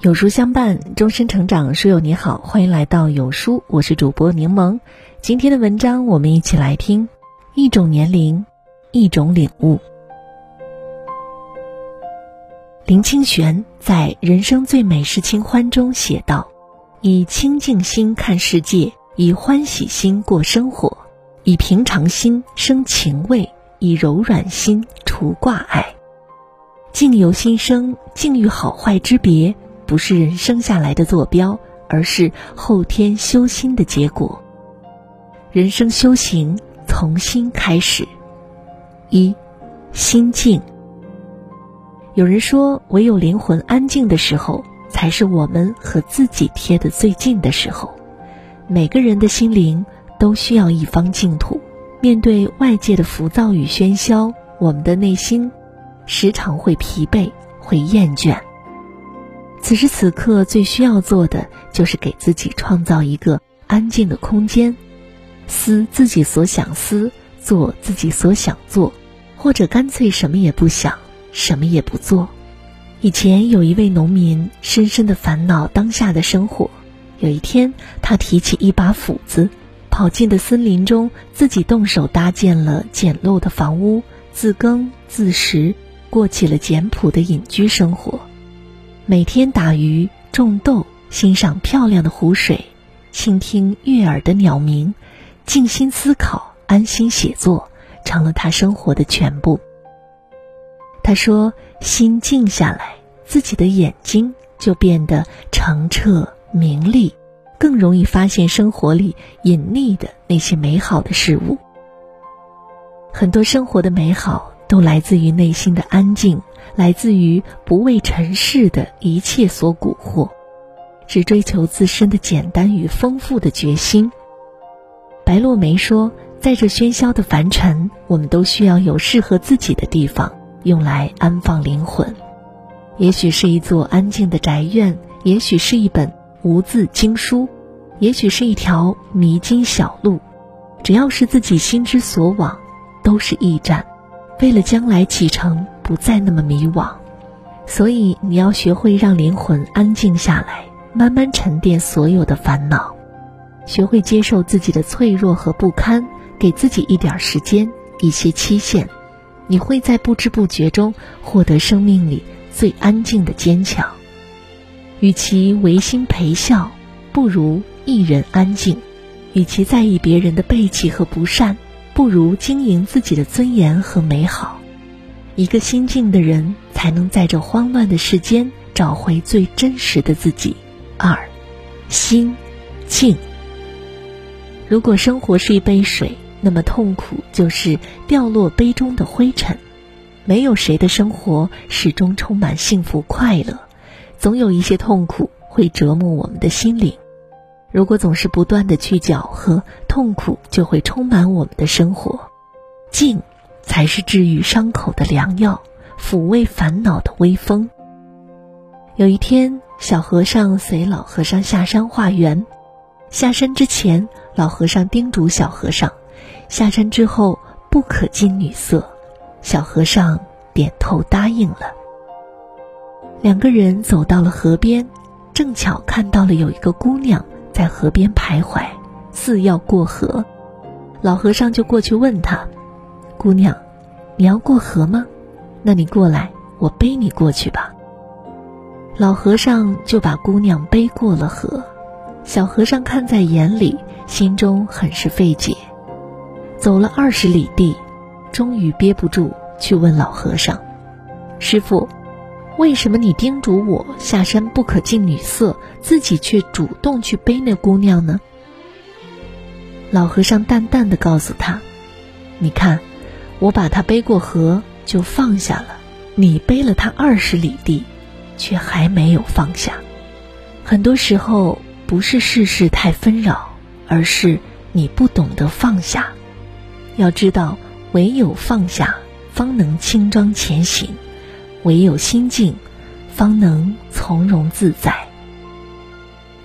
有书相伴，终身成长。书友你好，欢迎来到有书，我是主播柠檬。今天的文章，我们一起来听：一种年龄，一种领悟。林清玄在《人生最美是清欢》中写道：“以清净心看世界，以欢喜心过生活，以平常心生情味，以柔软心除挂碍。境由心生，境遇好坏之别。”不是人生下来的坐标，而是后天修心的结果。人生修行从心开始。一，心静。有人说，唯有灵魂安静的时候，才是我们和自己贴得最近的时候。每个人的心灵都需要一方净土。面对外界的浮躁与喧嚣，我们的内心时常会疲惫，会厌倦。此时此刻，最需要做的就是给自己创造一个安静的空间，思自己所想思，做自己所想做，或者干脆什么也不想，什么也不做。以前有一位农民，深深的烦恼当下的生活。有一天，他提起一把斧子，跑进的森林中，自己动手搭建了简陋的房屋，自耕自食，过起了简朴的隐居生活。每天打鱼、种豆、欣赏漂亮的湖水，倾听悦耳的鸟鸣，静心思考、安心写作，成了他生活的全部。他说：“心静下来，自己的眼睛就变得澄澈明丽，更容易发现生活里隐匿的那些美好的事物。很多生活的美好，都来自于内心的安静。”来自于不为尘世的一切所蛊惑，只追求自身的简单与丰富的决心。白落梅说：“在这喧嚣的凡尘，我们都需要有适合自己的地方，用来安放灵魂。也许是一座安静的宅院，也许是一本无字经书，也许是一条迷津小路。只要是自己心之所往，都是驿站。为了将来启程。”不再那么迷惘，所以你要学会让灵魂安静下来，慢慢沉淀所有的烦恼，学会接受自己的脆弱和不堪，给自己一点时间，一些期限，你会在不知不觉中获得生命里最安静的坚强。与其违心陪笑，不如一人安静；与其在意别人的背弃和不善，不如经营自己的尊严和美好。一个心静的人，才能在这慌乱的世间找回最真实的自己。二，心静。如果生活是一杯水，那么痛苦就是掉落杯中的灰尘。没有谁的生活始终充满幸福快乐，总有一些痛苦会折磨我们的心灵。如果总是不断的去搅和，痛苦就会充满我们的生活。静。才是治愈伤口的良药，抚慰烦恼的微风。有一天，小和尚随老和尚下山化缘。下山之前，老和尚叮嘱小和尚，下山之后不可近女色。小和尚点头答应了。两个人走到了河边，正巧看到了有一个姑娘在河边徘徊，似要过河。老和尚就过去问她。姑娘，你要过河吗？那你过来，我背你过去吧。老和尚就把姑娘背过了河。小和尚看在眼里，心中很是费解。走了二十里地，终于憋不住去问老和尚：“师傅，为什么你叮嘱我下山不可近女色，自己却主动去背那姑娘呢？”老和尚淡淡的告诉他：“你看。”我把他背过河就放下了，你背了他二十里地，却还没有放下。很多时候不是世事太纷扰，而是你不懂得放下。要知道，唯有放下，方能轻装前行；唯有心静，方能从容自在。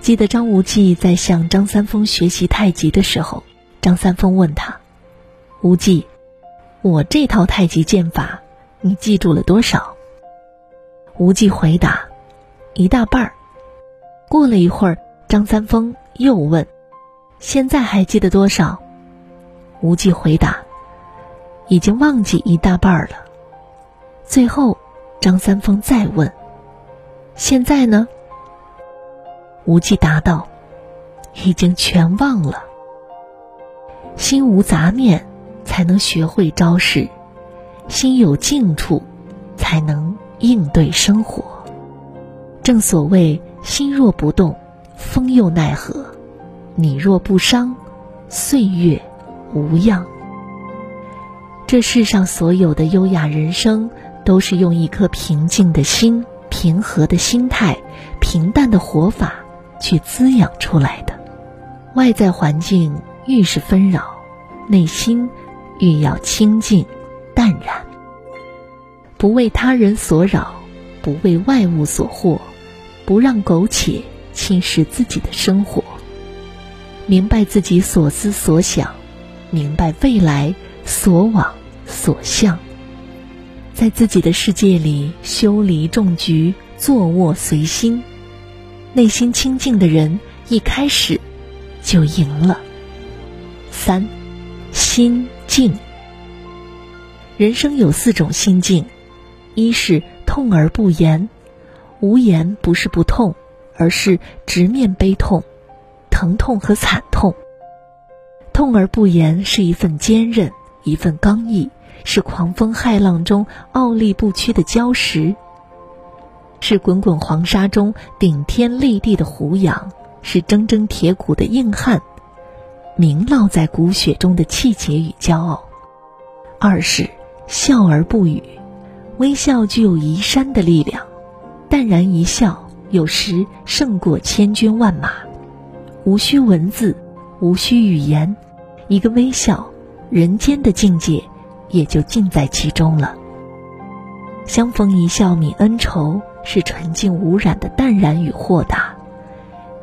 记得张无忌在向张三丰学习太极的时候，张三丰问他：“无忌。”我这套太极剑法，你记住了多少？无忌回答：“一大半儿，过了一会儿，张三丰又问：“现在还记得多少？”无忌回答：“已经忘记一大半儿了。”最后，张三丰再问：“现在呢？”无忌答道：“已经全忘了。心无杂念，才能学会招式；心有静处，才能应对生活。正所谓，心若不动，风又奈何；你若不伤，岁月无恙。这世上所有的优雅人生，都是用一颗平静的心、平和的心态、平淡的活法去滋养出来的。外在环境愈是纷扰，内心愈要清静淡然，不为他人所扰，不为外物所惑。不让苟且侵蚀自己的生活，明白自己所思所想，明白未来所往所向，在自己的世界里修篱种菊，坐卧随心，内心清净的人一开始就赢了。三，心静。人生有四种心境，一是痛而不言。无言不是不痛，而是直面悲痛、疼痛和惨痛。痛而不言是一份坚韧，一份刚毅，是狂风骇浪中傲立不屈的礁石，是滚滚黄沙中顶天立地的胡杨，是铮铮铁骨的硬汉，铭烙在骨血中的气节与骄傲。二是笑而不语，微笑具有移山的力量。淡然一笑，有时胜过千军万马。无需文字，无需语言，一个微笑，人间的境界也就尽在其中了。相逢一笑泯恩仇，是纯净无染的淡然与豁达；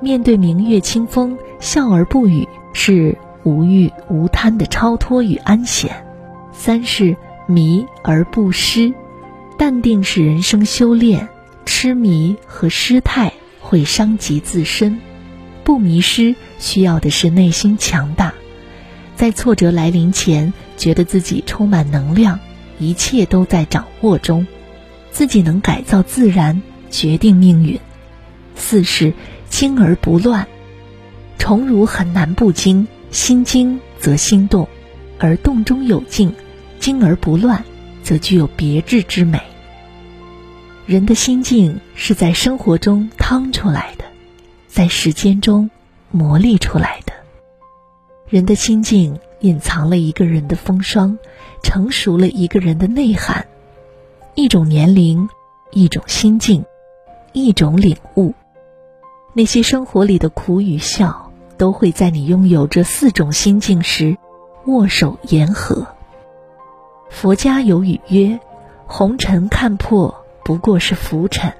面对明月清风，笑而不语，是无欲无贪的超脱与安闲。三是迷而不失，淡定是人生修炼。痴迷和失态会伤及自身，不迷失需要的是内心强大，在挫折来临前，觉得自己充满能量，一切都在掌握中，自己能改造自然，决定命运。四是静而不乱，宠辱很难不惊，心惊则心动，而动中有静，静而不乱，则具有别致之美。人的心境是在生活中趟出来的，在时间中磨砺出来的。人的心境隐藏了一个人的风霜，成熟了一个人的内涵。一种年龄，一种心境，一种领悟。那些生活里的苦与笑，都会在你拥有这四种心境时，握手言和。佛家有语曰：“红尘看破。”不过是浮尘，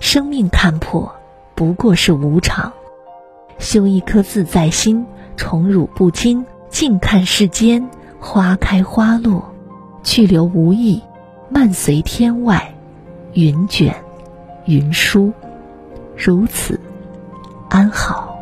生命看破，不过是无常。修一颗自在心，宠辱不惊，静看世间花开花落，去留无意，漫随天外云卷云舒，如此安好。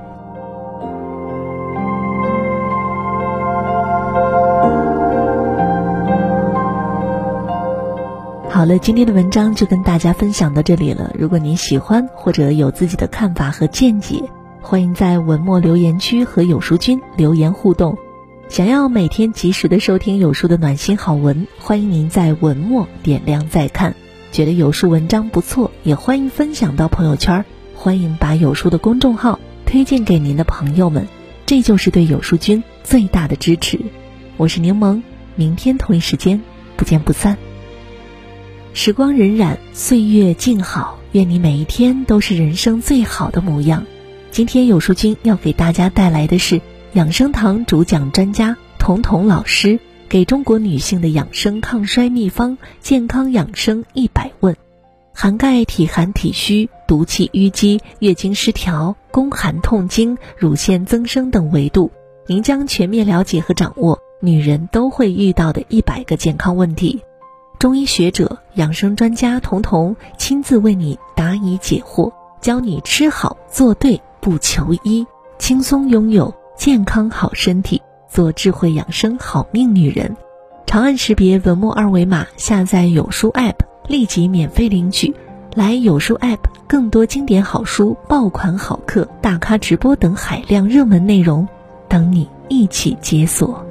好了，今天的文章就跟大家分享到这里了。如果您喜欢或者有自己的看法和见解，欢迎在文末留言区和有书君留言互动。想要每天及时的收听有书的暖心好文，欢迎您在文末点亮再看。觉得有书文章不错，也欢迎分享到朋友圈。欢迎把有书的公众号推荐给您的朋友们，这就是对有书君最大的支持。我是柠檬，明天同一时间不见不散。时光荏苒，岁月静好，愿你每一天都是人生最好的模样。今天有书君要给大家带来的是养生堂主讲专家彤彤老师给中国女性的养生抗衰秘方——健康养生一百问，涵盖体寒体虚、毒气淤积、月经失调、宫寒痛经、乳腺增生等维度，您将全面了解和掌握女人都会遇到的一百个健康问题。中医学者、养生专家童童亲自为你答疑解惑，教你吃好做对不求医，轻松拥有健康好身体，做智慧养生好命女人。长按识别文末二维码下载有书 App，立即免费领取。来有书 App，更多经典好书、爆款好课、大咖直播等海量热门内容，等你一起解锁。